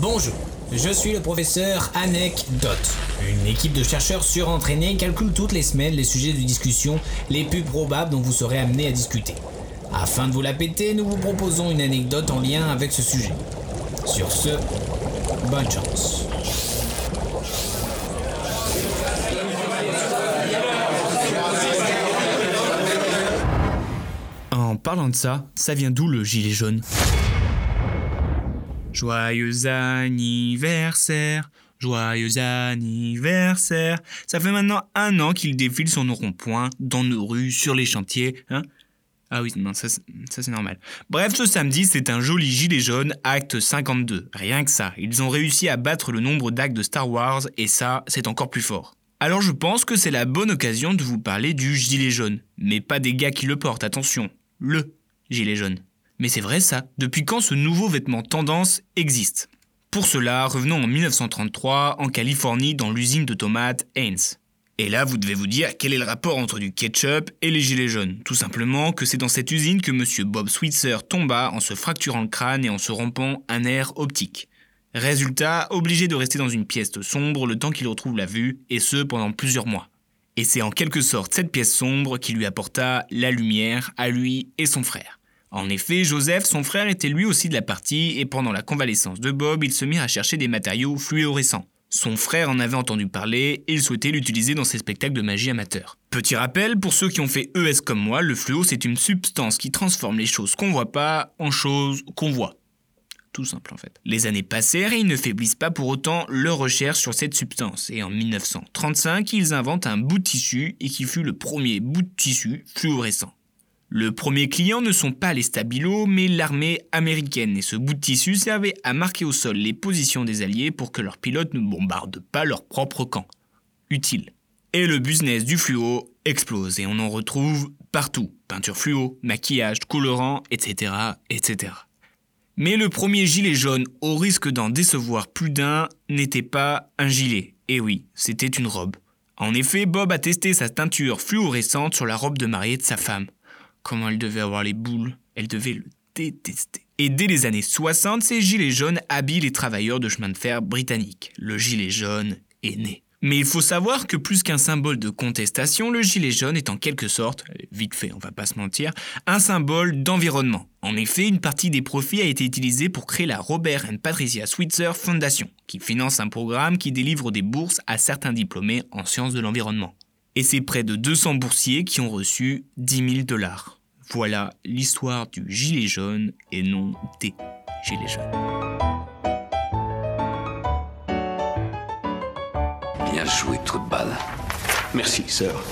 Bonjour, je suis le professeur Anecdote. Une équipe de chercheurs surentraînés calcule toutes les semaines les sujets de discussion les plus probables dont vous serez amené à discuter. Afin de vous la péter, nous vous proposons une anecdote en lien avec ce sujet. Sur ce, bonne chance. En parlant de ça, ça vient d'où le gilet jaune? Joyeux anniversaire, joyeux anniversaire. Ça fait maintenant un an qu'il défile sur nos ronds-points, dans nos rues, sur les chantiers, hein ah oui, non, ça, ça c'est normal. Bref, ce samedi, c'est un joli gilet jaune, acte 52. Rien que ça, ils ont réussi à battre le nombre d'actes de Star Wars, et ça, c'est encore plus fort. Alors je pense que c'est la bonne occasion de vous parler du gilet jaune. Mais pas des gars qui le portent, attention. Le gilet jaune. Mais c'est vrai ça, depuis quand ce nouveau vêtement tendance existe? Pour cela, revenons en 1933 en Californie dans l'usine de tomates Heinz. Et là, vous devez vous dire quel est le rapport entre du ketchup et les gilets jaunes? Tout simplement que c'est dans cette usine que monsieur Bob Switzer tomba en se fracturant le crâne et en se rompant un nerf optique. Résultat, obligé de rester dans une pièce sombre le temps qu'il retrouve la vue, et ce pendant plusieurs mois. Et c'est en quelque sorte cette pièce sombre qui lui apporta la lumière à lui et son frère. En effet, Joseph, son frère, était lui aussi de la partie et pendant la convalescence de Bob, ils se mirent à chercher des matériaux fluorescents. Son frère en avait entendu parler et il souhaitait l'utiliser dans ses spectacles de magie amateurs. Petit rappel, pour ceux qui ont fait ES comme moi, le fluo c'est une substance qui transforme les choses qu'on voit pas en choses qu'on voit. Tout simple en fait. Les années passèrent et ils ne faiblissent pas pour autant leur recherche sur cette substance. Et en 1935, ils inventent un bout de tissu et qui fut le premier bout de tissu fluorescent. Le premier client ne sont pas les stabilos, mais l'armée américaine, et ce bout de tissu servait à marquer au sol les positions des Alliés pour que leurs pilotes ne bombardent pas leur propre camp. Utile. Et le business du fluo explose, et on en retrouve partout. Peinture fluo, maquillage, colorant, etc., etc. Mais le premier gilet jaune, au risque d'en décevoir plus d'un, n'était pas un gilet. Et oui, c'était une robe. En effet, Bob a testé sa teinture fluorescente sur la robe de mariée de sa femme. Comment elle devait avoir les boules. Elle devait le détester. Et dès les années 60, ces gilets jaunes habillent les travailleurs de chemin de fer britanniques. Le gilet jaune est né. Mais il faut savoir que plus qu'un symbole de contestation, le gilet jaune est en quelque sorte, vite fait, on va pas se mentir, un symbole d'environnement. En effet, une partie des profits a été utilisée pour créer la Robert and Patricia Switzer Foundation, qui finance un programme qui délivre des bourses à certains diplômés en sciences de l'environnement. Et c'est près de 200 boursiers qui ont reçu 10 000 dollars. Voilà l'histoire du gilet jaune et non des gilets jaunes. Bien joué, trou de balle. Merci, sœur.